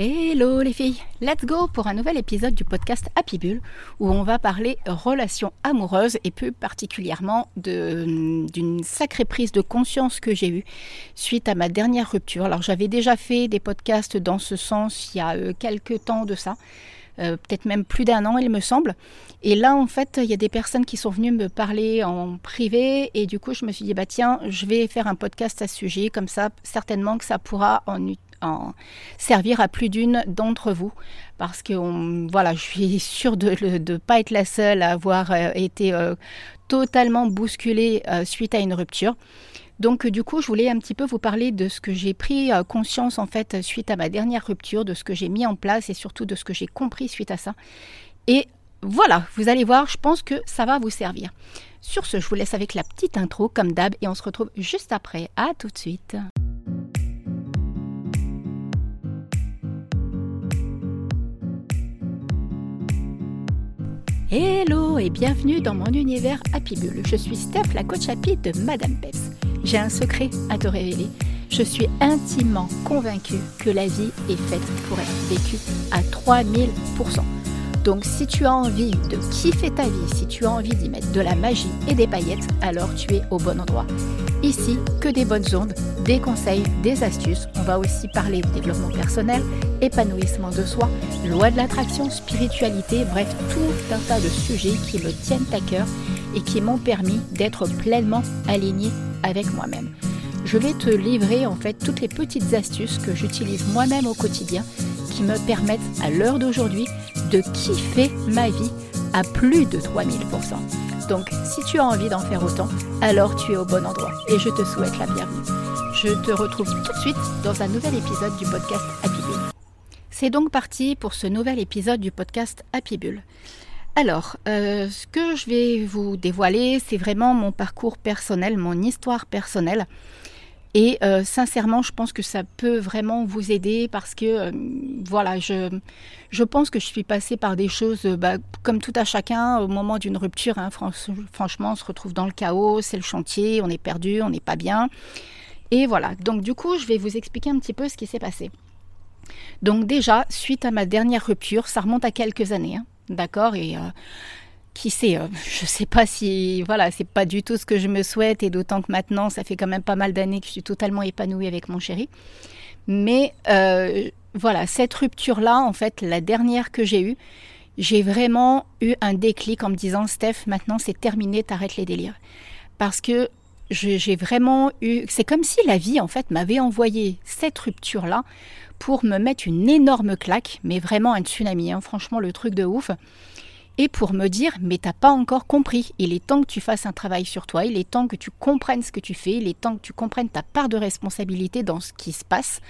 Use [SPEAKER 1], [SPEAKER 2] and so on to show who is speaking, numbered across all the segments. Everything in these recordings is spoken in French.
[SPEAKER 1] Hello les filles, let's go pour un nouvel épisode du podcast Happy Bull où on va parler relations amoureuses et plus particulièrement d'une sacrée prise de conscience que j'ai eue suite à ma dernière rupture. Alors j'avais déjà fait des podcasts dans ce sens il y a euh, quelques temps de ça, euh, peut-être même plus d'un an il me semble. Et là en fait il y a des personnes qui sont venues me parler en privé et du coup je me suis dit bah tiens je vais faire un podcast à ce sujet comme ça certainement que ça pourra en en servir à plus d'une d'entre vous parce que voilà, je suis sûre de ne pas être la seule à avoir euh, été euh, totalement bousculée euh, suite à une rupture. Donc du coup, je voulais un petit peu vous parler de ce que j'ai pris conscience en fait suite à ma dernière rupture, de ce que j'ai mis en place et surtout de ce que j'ai compris suite à ça. Et voilà, vous allez voir, je pense que ça va vous servir. Sur ce, je vous laisse avec la petite intro comme d'hab et on se retrouve juste après. À tout de suite. Hello et bienvenue dans mon univers Happy Bull. Je suis Steph, la coach happy de Madame Peps. J'ai un secret à te révéler. Je suis intimement convaincue que la vie est faite pour être vécue à 3000%. Donc si tu as envie de kiffer ta vie, si tu as envie d'y mettre de la magie et des paillettes, alors tu es au bon endroit. Ici, que des bonnes ondes, des conseils, des astuces. On va aussi parler développement personnel, épanouissement de soi, loi de l'attraction, spiritualité, bref, tout un tas de sujets qui me tiennent à cœur et qui m'ont permis d'être pleinement alignée avec moi-même. Je vais te livrer en fait toutes les petites astuces que j'utilise moi-même au quotidien qui me permettent à l'heure d'aujourd'hui de kiffer ma vie à plus de 3000%. Donc si tu as envie d'en faire autant, alors tu es au bon endroit et je te souhaite la bienvenue. Je te retrouve tout de suite dans un nouvel épisode du podcast Happy Bull. C'est donc parti pour ce nouvel épisode du podcast Happy Bull. Alors, euh, ce que je vais vous dévoiler, c'est vraiment mon parcours personnel, mon histoire personnelle. Et euh, sincèrement, je pense que ça peut vraiment vous aider parce que, euh, voilà, je, je pense que je suis passée par des choses, euh, bah, comme tout à chacun, au moment d'une rupture. Hein, franchement, on se retrouve dans le chaos, c'est le chantier, on est perdu, on n'est pas bien. Et voilà, donc du coup, je vais vous expliquer un petit peu ce qui s'est passé. Donc déjà, suite à ma dernière rupture, ça remonte à quelques années, hein, d'accord Et qui sait, euh, je sais pas si, voilà, c'est pas du tout ce que je me souhaite, et d'autant que maintenant, ça fait quand même pas mal d'années que je suis totalement épanouie avec mon chéri. Mais euh, voilà, cette rupture-là, en fait, la dernière que j'ai eue, j'ai vraiment eu un déclic en me disant, Steph, maintenant c'est terminé, t'arrêtes les délires. Parce que j'ai vraiment eu, c'est comme si la vie, en fait, m'avait envoyé cette rupture-là pour me mettre une énorme claque, mais vraiment un tsunami, hein, franchement, le truc de ouf et pour me dire mais t'as pas encore compris. Il est temps que tu fasses un travail sur toi, il est temps que tu comprennes ce que tu fais, il est temps que tu comprennes ta part de responsabilité dans ce qui se passe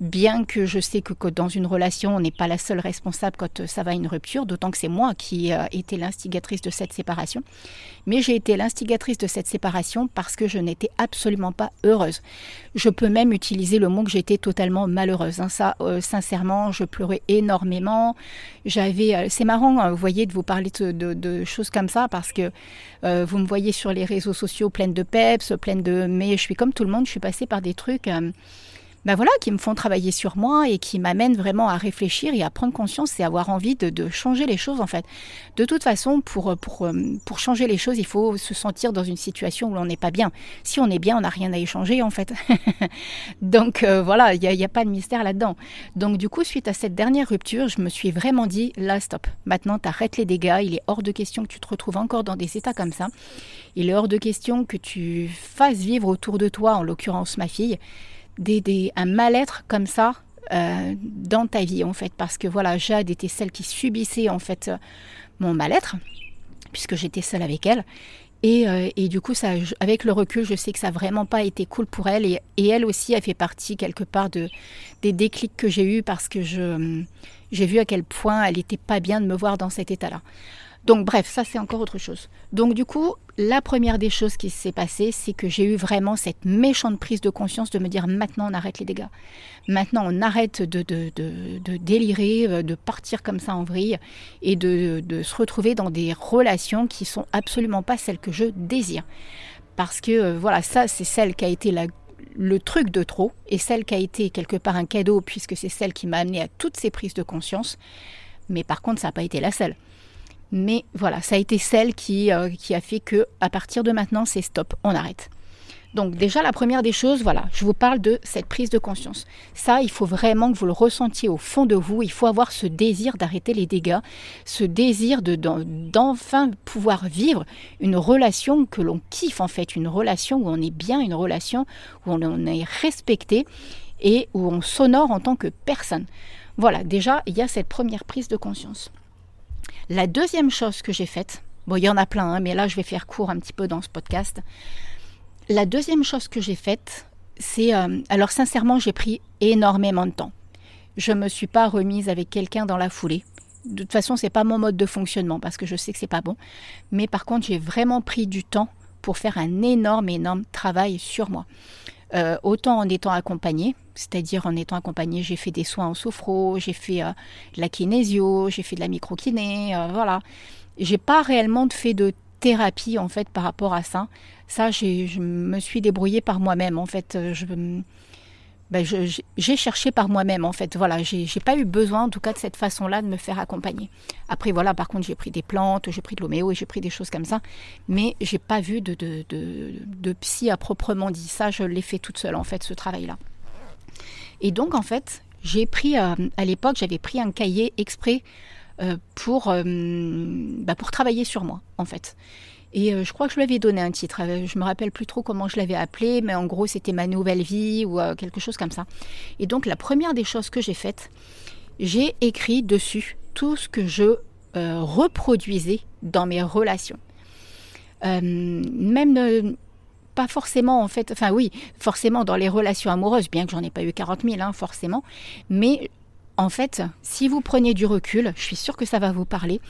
[SPEAKER 1] bien que je sais que, dans une relation, on n'est pas la seule responsable quand euh, ça va à une rupture, d'autant que c'est moi qui ai euh, été l'instigatrice de cette séparation. Mais j'ai été l'instigatrice de cette séparation parce que je n'étais absolument pas heureuse. Je peux même utiliser le mot que j'étais totalement malheureuse. Hein. Ça, euh, sincèrement, je pleurais énormément. J'avais, c'est marrant, hein, vous voyez, de vous parler de, choses comme ça parce que vous me voyez sur les réseaux sociaux pleine de peps, pleine de, mais je suis comme tout le monde, je suis passée par des trucs ben voilà, qui me font travailler sur moi et qui m'amènent vraiment à réfléchir et à prendre conscience et avoir envie de, changer les choses en fait. De toute façon, pour, pour, euh, pour changer les choses, il faut se sentir dans une situation où on n'est pas bien. Si on est bien, on n'a rien à échanger en fait. Donc euh, voilà, il n'y a, a, pas de mystère là-dedans. Donc du coup, suite à cette dernière rupture, je me suis vraiment dit, là, stop. Maintenant, tu arrêtes les dégâts. Il est hors de question que tu te retrouves encore dans des états comme ça. Il est hors de question que tu fasses vivre autour de toi, en l'occurrence ma fille, des, un mal-être comme ça euh, dans ta vie en fait. Parce que voilà Jade était celle qui subissait en fait mon mal-être puisque j'étais seule avec elle. Et, euh, et, du coup ça avec le recul je sais que ça n'a vraiment pas été cool pour elle. Et, elle aussi a fait partie quelque part de des déclics que j'ai eu parce que je j'ai vu à quel point elle n'était pas bien de me voir dans cet état là donc bref, ça c'est encore autre chose. Donc du coup, la première des choses qui s'est passée, c'est que j'ai eu vraiment cette méchante prise de conscience de me dire maintenant on arrête les dégâts. Maintenant on arrête de, délirer, euh, de partir comme ça en vrille et de, se retrouver dans des relations qui sont absolument pas celles que je désire. Parce que euh, voilà, ça c'est celle qui a été le truc de trop et celle qui a été quelque part un cadeau puisque c'est celle qui m'a amené à toutes ces prises de conscience. Mais par contre, ça n'a pas été la seule. Mais voilà, ça a été celle qui, euh, qui a fait que à partir de maintenant, c'est stop, on arrête. Donc déjà, la première des choses, voilà, je vous parle de cette prise de conscience. Ça, il faut vraiment que vous le ressentiez au fond de vous. Il faut avoir ce désir d'arrêter les dégâts, ce désir de, d'enfin pouvoir vivre une relation que l'on kiffe en fait, une relation où on est bien, une relation où on est respecté et où on s'honore en tant que personne. Voilà, déjà, il y a cette première prise de conscience. La deuxième chose que j'ai faite, bon, il y en a plein, hein, mais là, je vais faire court un petit peu dans ce podcast. La deuxième chose que j'ai faite, c'est... Euh, alors sincèrement, j'ai pris énormément de temps. Je ne me suis pas remise avec quelqu'un dans la foulée. De toute façon, c'est pas mon mode de fonctionnement parce que je sais que c'est pas bon. Mais par contre, j'ai vraiment pris du temps pour faire un énorme, énorme travail sur moi. Euh, autant en étant accompagnée, c'est-à-dire en étant accompagnée, j'ai fait des soins en sophro, j'ai fait euh, de la kinésio, j'ai fait de la microkiné, euh, voilà. J'ai pas réellement fait de thérapie en fait par rapport à ça. Ça, je me suis débrouillée par moi-même. En fait, euh, ben, j'ai cherché par moi-même. En fait, voilà, j'ai pas eu besoin, en tout cas, de cette façon-là, de me faire accompagner. Après, voilà, par contre, j'ai pris des plantes, j'ai pris de l'homéo et j'ai pris des choses comme ça, mais j'ai pas vu de, de, de, psy à proprement dit. Ça, je l'ai fait toute seule, en fait, ce travail-là. Et donc, en fait, j'ai pris, euh, à l'époque, j'avais pris un cahier exprès euh, pour, bah, pour travailler sur moi, en fait. Et euh, je crois que je lui avais donné un titre. Euh, je me rappelle plus trop comment je l'avais appelé, mais en gros c'était ma nouvelle vie ou euh, quelque chose comme ça. Et donc la première des choses que j'ai faites, j'ai écrit dessus tout ce que je reproduisais dans mes relations. même pas forcément en fait, enfin oui, forcément dans les relations amoureuses, bien que j'en ai pas eu 40 000, hein, forcément, mais en fait, si vous prenez du recul, je suis sûre que ça va vous parler,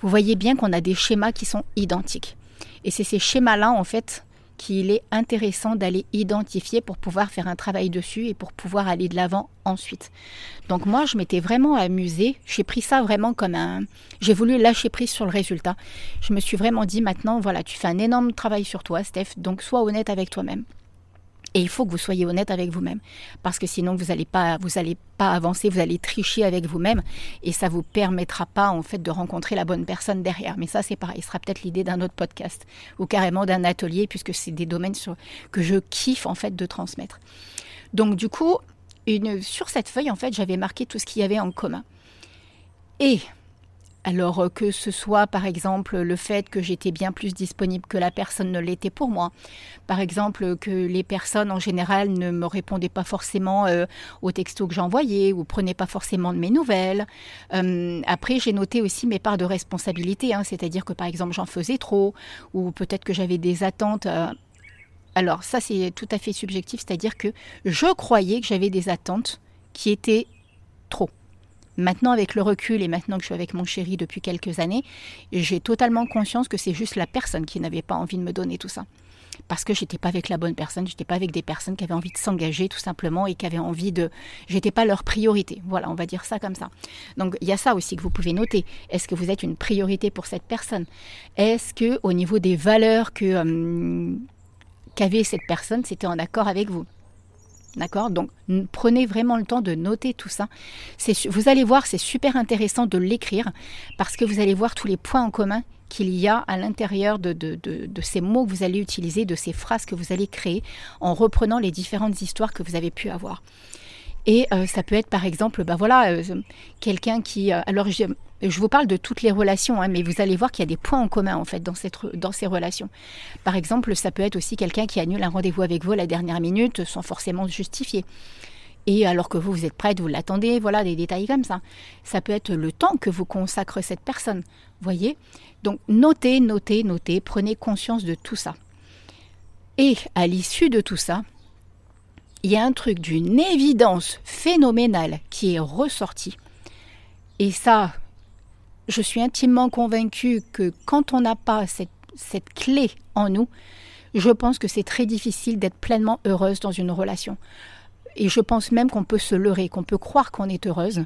[SPEAKER 1] vous voyez bien qu'on a des schémas qui sont identiques. Et c'est ces schémas-là, en fait, qu'il est intéressant d'aller identifier pour pouvoir faire un travail dessus et pour pouvoir aller de l'avant ensuite. Donc moi, je m'étais vraiment amusée. J'ai pris ça vraiment comme un... J'ai voulu lâcher prise sur le résultat. Je me suis vraiment dit maintenant, voilà, tu fais un énorme travail sur toi, Steph, donc sois honnête avec toi-même. Et il faut que vous soyez honnête avec vous-même, parce que sinon vous n'allez pas, vous pas avancer, vous allez tricher avec vous-même, et ça vous permettra pas en fait de rencontrer la bonne personne derrière. Mais ça c'est pareil, ce sera peut-être l'idée d'un autre podcast ou carrément d'un atelier, puisque c'est des domaines sur, que je kiffe en fait de transmettre. Donc du coup, une, sur cette feuille en fait, j'avais marqué tout ce qu'il y avait en commun. Et alors euh, que ce soit par exemple le fait que j'étais bien plus disponible que la personne ne l'était pour moi. Par exemple que les personnes en général ne me répondaient pas forcément euh, aux textos que j'envoyais ou prenaient pas forcément de mes nouvelles. Euh, après j'ai noté aussi mes parts de responsabilité, hein, c'est-à-dire que par exemple j'en faisais trop ou peut-être que j'avais des attentes. alors ça c'est tout à fait subjectif, c'est-à-dire que je croyais que j'avais des attentes qui étaient trop. Maintenant, avec le recul et maintenant que je suis avec mon chéri depuis quelques années, j'ai totalement conscience que c'est juste la personne qui n'avait pas envie de me donner tout ça. Parce que j'étais pas avec la bonne personne, j'étais pas avec des personnes qui avaient envie de s'engager tout simplement et qui avaient envie de. J'étais pas leur priorité. Voilà, on va dire ça comme ça. Donc il y a ça aussi que vous pouvez noter. Est-ce que vous êtes une priorité pour cette personne? Est-ce que au niveau des valeurs que hum, qu'avait cette personne, c'était en accord avec vous? D'accord Donc prenez vraiment le temps de noter tout ça. Vous allez voir, c'est super intéressant de l'écrire parce que vous allez voir tous les points en commun qu'il y a à l'intérieur de, ces mots que vous allez utiliser, de ces phrases que vous allez créer en reprenant les différentes histoires que vous avez pu avoir. Et euh, ça peut être par exemple, bah voilà, euh, quelqu'un qui... Euh, alors je, vous parle de toutes les relations, hein, mais vous allez voir qu'il y a des points en commun en fait dans ces relations. Par exemple, ça peut être aussi quelqu'un qui annule un rendez-vous avec vous à la dernière minute sans forcément justifier. Et alors que vous, vous êtes prête, vous l'attendez, voilà, des détails comme ça. Ça peut être le temps que vous consacre cette personne, voyez Donc notez, notez, notez, prenez conscience de tout ça. Et à l'issue de tout ça, il y a un truc d'une évidence phénoménale qui est ressorti. Et ça, je suis intimement convaincue que quand on n'a pas cette, cette clé en nous, je pense que c'est très difficile d'être pleinement heureuse dans une relation. Et je pense même qu'on peut se leurrer, qu'on peut croire qu'on est heureuse,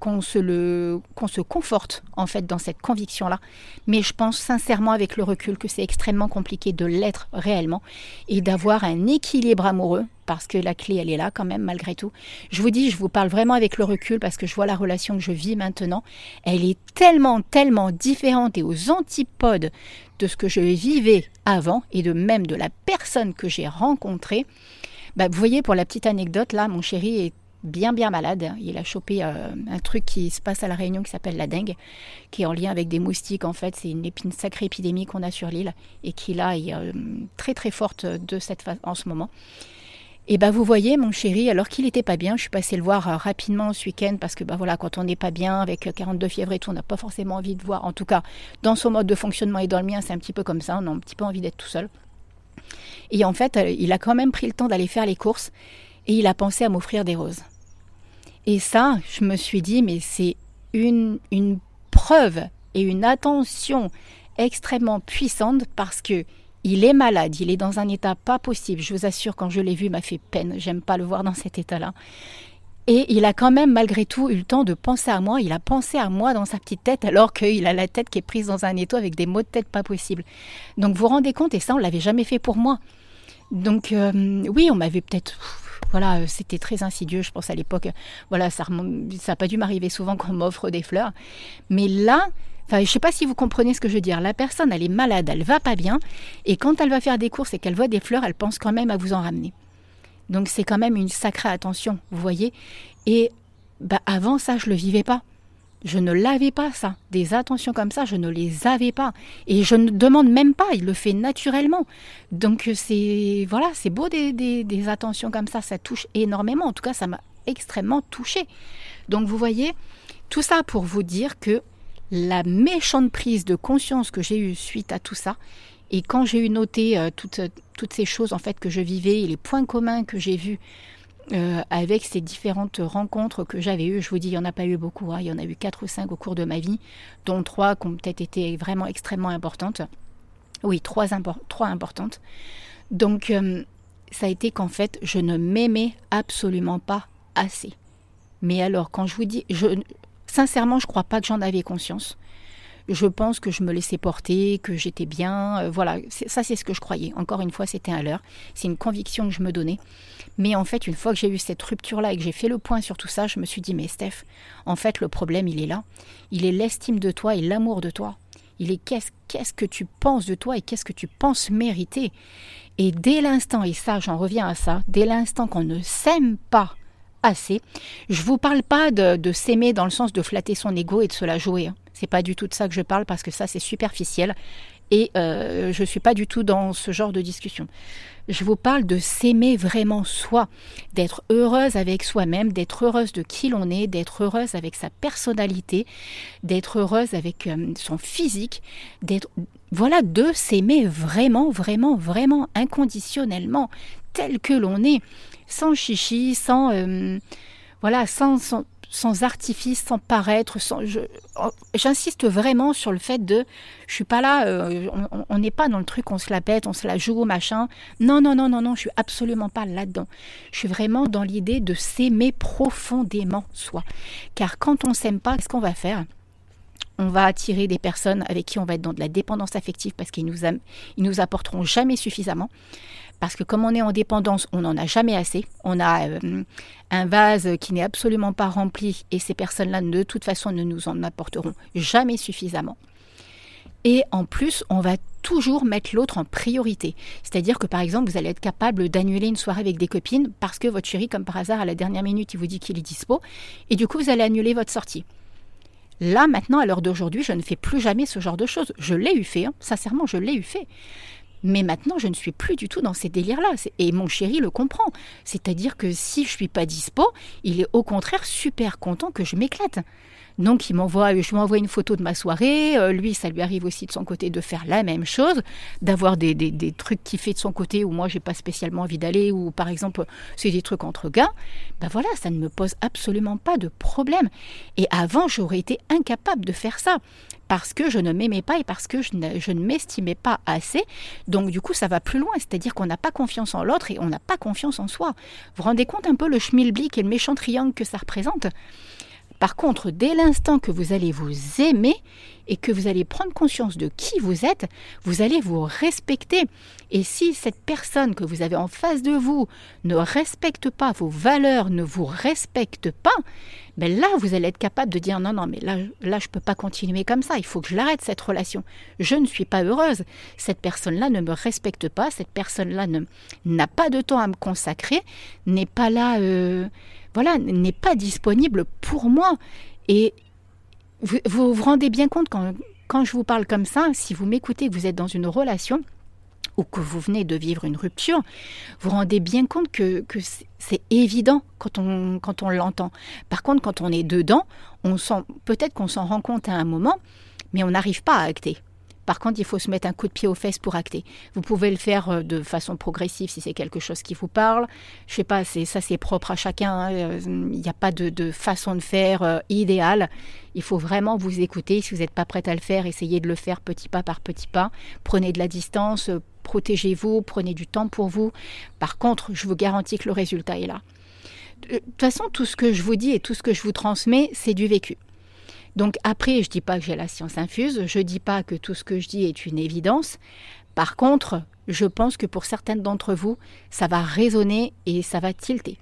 [SPEAKER 1] qu'on se le qu'on se conforte en fait dans cette conviction là mais je pense sincèrement avec le recul que c'est extrêmement compliqué de l'être réellement et d'avoir un équilibre amoureux parce que la clé elle est là quand même malgré tout. Je vous dis, je vous parle vraiment avec le recul parce que je vois la relation que je vis maintenant, elle est tellement tellement différente et aux antipodes de ce que je vivais avant et de même de la personne que j'ai rencontrée. Bah, vous voyez, pour la petite anecdote, là, mon chéri est bien bien malade. Il a chopé euh, un truc qui se passe à la Réunion qui s'appelle la dengue, qui est en lien avec des moustiques. En fait, c'est une, sacrée épidémie qu'on a sur l'île et qui là est euh, très très forte de cette en ce moment. Et bah vous voyez mon chéri, alors qu'il n'était pas bien, je suis passée le voir euh, rapidement ce week-end parce que bah voilà, quand on n'est pas bien avec 42 fièvres et tout, on n'a pas forcément envie de voir. En tout cas, dans son mode de fonctionnement et dans le mien, c'est un petit peu comme ça. On a un petit peu envie d'être tout seul. Et en fait, il a quand même pris le temps d'aller faire les courses et il a pensé à m'offrir des roses. Et ça, je me suis dit, mais c'est une, une preuve et une attention extrêmement puissante parce que il est malade, il est dans un état pas possible. Je vous assure, quand je l'ai vu, il m'a fait peine. J'aime pas le voir dans cet état-là. Et il a quand même, malgré tout, eu le temps de penser à moi. Il a pensé à moi dans sa petite tête, alors qu'il a la tête qui est prise dans un étau avec des maux de tête pas possibles. Donc vous vous rendez compte, et ça, on l'avait jamais fait pour moi. Donc euh, oui, on m'avait peut-être voilà, euh, c'était très insidieux, je pense à l'époque. Voilà, ça n'a pas dû m'arriver souvent qu'on m'offre des fleurs. Mais là, Je ne sais pas si vous comprenez ce que je veux dire. La personne, elle est malade, elle va pas bien, et quand elle va faire des courses et qu'elle voit des fleurs, elle pense quand même à vous en ramener. Donc c'est quand même une sacrée attention, vous voyez. Et bah, avant ça, je le vivais pas. Je ne l'avais pas, ça. Des attentions comme ça, je ne les avais pas. Et je ne demande même pas, il le fait naturellement. Donc c'est voilà, c'est beau des, des, attentions comme ça, ça touche énormément. En tout cas, ça m'a extrêmement touchée. Donc vous voyez, tout ça pour vous dire que la méchante prise de conscience que j'ai eue suite à tout ça, et quand j'ai eu noté euh, toutes, toutes ces choses en fait que je vivais et les points communs que j'ai vus euh, avec ces différentes rencontres que j'avais eues. Je vous dis, il n'y en a pas eu beaucoup. Hein. Il y en a eu quatre ou cinq au cours de ma vie, dont trois qui ont peut-être été vraiment extrêmement importantes. Oui, trois, trois importantes. Donc, euh, ça a été qu'en fait, je ne m'aimais absolument pas assez. Mais alors, quand je vous dis, je, sincèrement, je ne crois pas que j'en avais conscience je pense que je me laissais porter, que j'étais bien. Euh, voilà, ça c'est ce que je croyais. Encore une fois, c'était un leurre. C'est une conviction que je me donnais. Mais en fait, une fois que j'ai eu cette rupture-là et que j'ai fait le point sur tout ça, je me suis dit, mais Steph, en fait, le problème, il est là. Il est l'estime de toi et l'amour de toi. Il est qu'est-ce, qu'est-ce que tu penses de toi et qu'est-ce que tu penses mériter. Et dès l'instant, et ça, j'en reviens à ça, dès l'instant qu'on ne s'aime pas assez, je vous parle pas de, s'aimer dans le sens de flatter son ego et de se la jouer. Hein. C'est pas du tout de ça que je parle parce que ça c'est superficiel et euh, je suis pas du tout dans ce genre de discussion. Je vous parle de s'aimer vraiment soi, d'être heureuse avec soi-même, d'être heureuse de qui l'on est, d'être heureuse avec sa personnalité, d'être heureuse avec euh, son physique, d'être voilà de s'aimer vraiment, vraiment, vraiment inconditionnellement tel que l'on est, sans chichi, sans euh, voilà, sans, artifice, sans paraître. Sans, oh, j'insiste vraiment sur le fait de, je suis pas là, euh, on n'est pas dans le truc, on se la pète, on se la joue, machin. Non, non, non, non, non, je suis absolument pas là-dedans. Je suis vraiment dans l'idée de s'aimer profondément soi. Car quand on s'aime pas, qu'est-ce qu'on va faire? On va attirer des personnes avec qui on va être dans de la dépendance affective parce qu'ils nous, nous apporteront jamais suffisamment. Parce que comme on est en dépendance, on n'en a jamais assez. On a euh, un vase qui n'est absolument pas rempli et ces personnes-là, de toute façon, ne nous en apporteront jamais suffisamment. Et en plus, on va toujours mettre l'autre en priorité. C'est-à-dire que par exemple, vous allez être capable d'annuler une soirée avec des copines parce que votre chéri, comme par hasard, à la dernière minute, il vous dit qu'il est dispo. Et du coup, vous allez annuler votre sortie. Là, maintenant, à l'heure d'aujourd'hui, je ne fais plus jamais ce genre de choses. Je l'ai eu fait, hein. sincèrement, je l'ai eu fait. Mais maintenant, je ne suis plus du tout dans ces délires-là. Et mon chéri le comprend. C'est-à-dire que si je suis pas dispo, il est au contraire super content que je m'éclate. Donc il m'envoie, je lui envoie une photo de ma soirée. Euh, lui, ça lui arrive aussi de son côté de faire la même chose, d'avoir des, des, trucs qu'il fait de son côté où moi j'ai pas spécialement envie d'aller, ou par exemple c'est des trucs entre gars. Ben voilà, ça ne me pose absolument pas de problème. Et avant, j'aurais été incapable de faire ça parce que je ne m'aimais pas et parce que je ne, m'estimais pas assez. Donc du coup, ça va plus loin, c'est-à-dire qu'on n'a pas confiance en l'autre et on n'a pas confiance en soi. Vous vous rendez compte un peu le schmilblick et le méchant triangle que ça représente? Par contre, dès l'instant que vous allez vous aimer et que vous allez prendre conscience de qui vous êtes, vous allez vous respecter. Et si cette personne que vous avez en face de vous ne respecte pas vos valeurs, ne vous respecte pas, ben là, vous allez être capable de dire non, non, mais là, là je ne peux pas continuer comme ça, il faut que je l'arrête cette relation. Je ne suis pas heureuse. Cette personne-là ne me respecte pas, cette personne-là n'a pas de temps à me consacrer, n'est pas là, euh, voilà, n'est pas disponible pour moi. Et vous, vous rendez bien compte quand, quand je vous parle comme ça, si vous m'écoutez, que vous êtes dans une relation, ou que vous venez de vivre une rupture, vous rendez bien compte que, c'est évident quand on, quand on l'entend. Par contre, quand on est dedans, on sent peut-être qu'on s'en rend compte à un moment, mais on n'arrive pas à acter. Par contre, il faut se mettre un coup de pied aux fesses pour acter. Vous pouvez le faire euh, de façon progressive si c'est quelque chose qui vous parle. Je sais pas, c'est ça c'est propre à chacun. Hein. Euh, il n'y a pas de, façon de faire euh, idéale. Il faut vraiment vous écouter. Si vous n'êtes pas prête à le faire, essayez de le faire petit pas par petit pas. Prenez de la distance, protégez-vous, prenez du temps pour vous. Par contre, je vous garantis que le résultat est là. De toute façon, tout ce que je vous dis et tout ce que je vous transmets, c'est du vécu. Donc après, je ne dis pas que j'ai la science infuse, je ne dis pas que tout ce que je dis est une évidence. Par contre, je pense que pour certaines d'entre vous, ça va résonner et ça va tilter.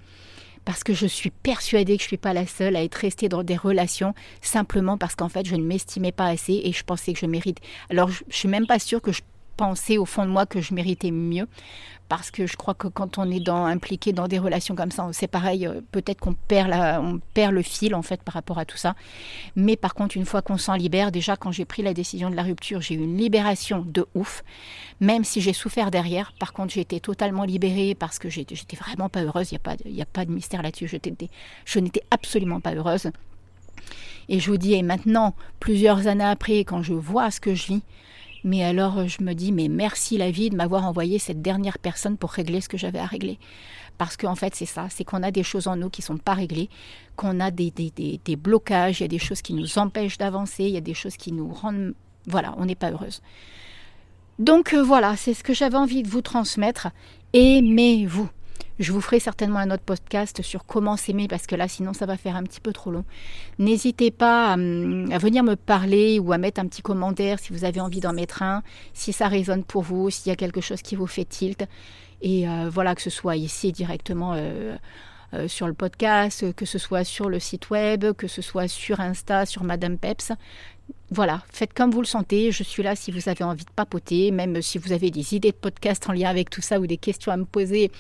[SPEAKER 1] Parce que je suis persuadée que je ne suis pas la seule à être restée dans des relations simplement parce qu'en fait je ne m'estimais pas assez et je pensais que je mérite. Alors je ne suis même pas sûre que je pensais au fond de moi que je méritais mieux parce que je crois que quand on est impliqué dans des relations comme ça, c'est pareil, euh, peut-être qu'on perd, on perd le fil en fait par rapport à tout ça. Mais par contre, une fois qu'on s'en libère, déjà quand j'ai pris la décision de la rupture, j'ai eu une libération de ouf, même si j'ai souffert derrière. Par contre, été totalement libérée parce que j'étais vraiment pas heureuse, il n'y a, pas, a pas de mystère là-dessus, je n'étais absolument pas heureuse. Et je vous dis, et maintenant, plusieurs années après, quand je vois ce que je vis, mais alors euh, je me dis, mais merci la vie de m'avoir envoyé cette dernière personne pour régler ce que j'avais à régler. Parce qu'en fait, c'est ça, c'est qu'on a des choses en nous qui ne sont pas réglées, qu'on a des, des, des, blocages, il y a des choses qui nous empêchent d'avancer, il y a des choses qui nous rendent... Voilà, on n'est pas heureuse. Donc euh, voilà, c'est ce que j'avais envie de vous transmettre. Aimez-vous. Je vous ferai certainement un autre podcast sur comment s'aimer parce que là, sinon, ça va faire un petit peu trop long. N'hésitez pas à, venir me parler ou à mettre un petit commentaire si vous avez envie d'en mettre un, si ça résonne pour vous, s'il y a quelque chose qui vous fait tilt. Et euh, voilà, que ce soit ici directement. Euh, euh, sur le podcast, que ce soit sur le site web, que ce soit sur Insta, sur Madame Peps voilà, faites comme vous le sentez. Je suis là si vous avez envie de papoter, même si vous avez des idées de podcast en lien avec tout ça, ou des questions à me poser,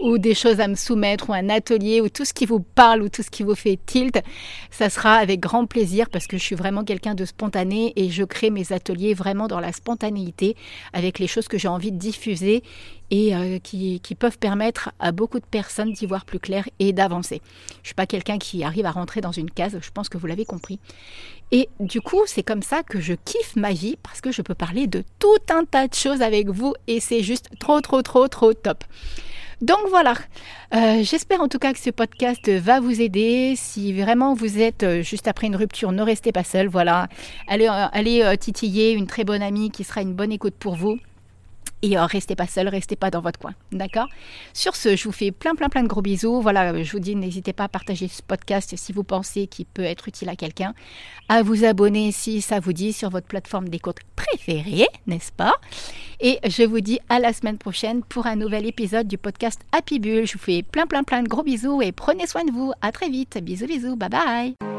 [SPEAKER 1] ou des choses à me soumettre, ou un atelier, ou tout ce qui vous parle, ou tout ce qui vous fait tilt. Ça sera avec grand plaisir parce que je suis vraiment quelqu'un de spontané et je crée mes ateliers vraiment dans la spontanéité, avec les choses que j'ai envie de diffuser et euh, qui, peuvent permettre à beaucoup de personnes d'y voir plus clair et d'avancer. Je ne suis pas quelqu'un qui arrive à rentrer dans une case, je pense que vous l'avez compris. Et du coup, c'est comme ça que je kiffe ma vie parce que je peux parler de tout un tas de choses avec vous et c'est juste trop, trop, trop, trop top. Donc voilà, euh, j'espère en tout cas que ce podcast va vous aider. Si vraiment vous êtes euh, juste après une rupture, ne restez pas seul. Voilà, allez, euh, allez titiller une très bonne amie qui sera une bonne écoute pour vous. Et euh, restez pas seul, restez pas dans votre coin. D'accord? Sur ce, je vous fais plein, plein, plein de gros bisous. Voilà, je vous dis, n'hésitez pas à partager ce podcast si vous pensez qu'il peut être utile à quelqu'un. À vous abonner si ça vous dit sur votre plateforme d'écoute préférée, n'est-ce pas? Et je vous dis à la semaine prochaine pour un nouvel épisode du podcast Happy Bull. Je vous fais plein, plein, plein de gros bisous et prenez soin de vous. À très vite. Bisous, bisous. Bye bye.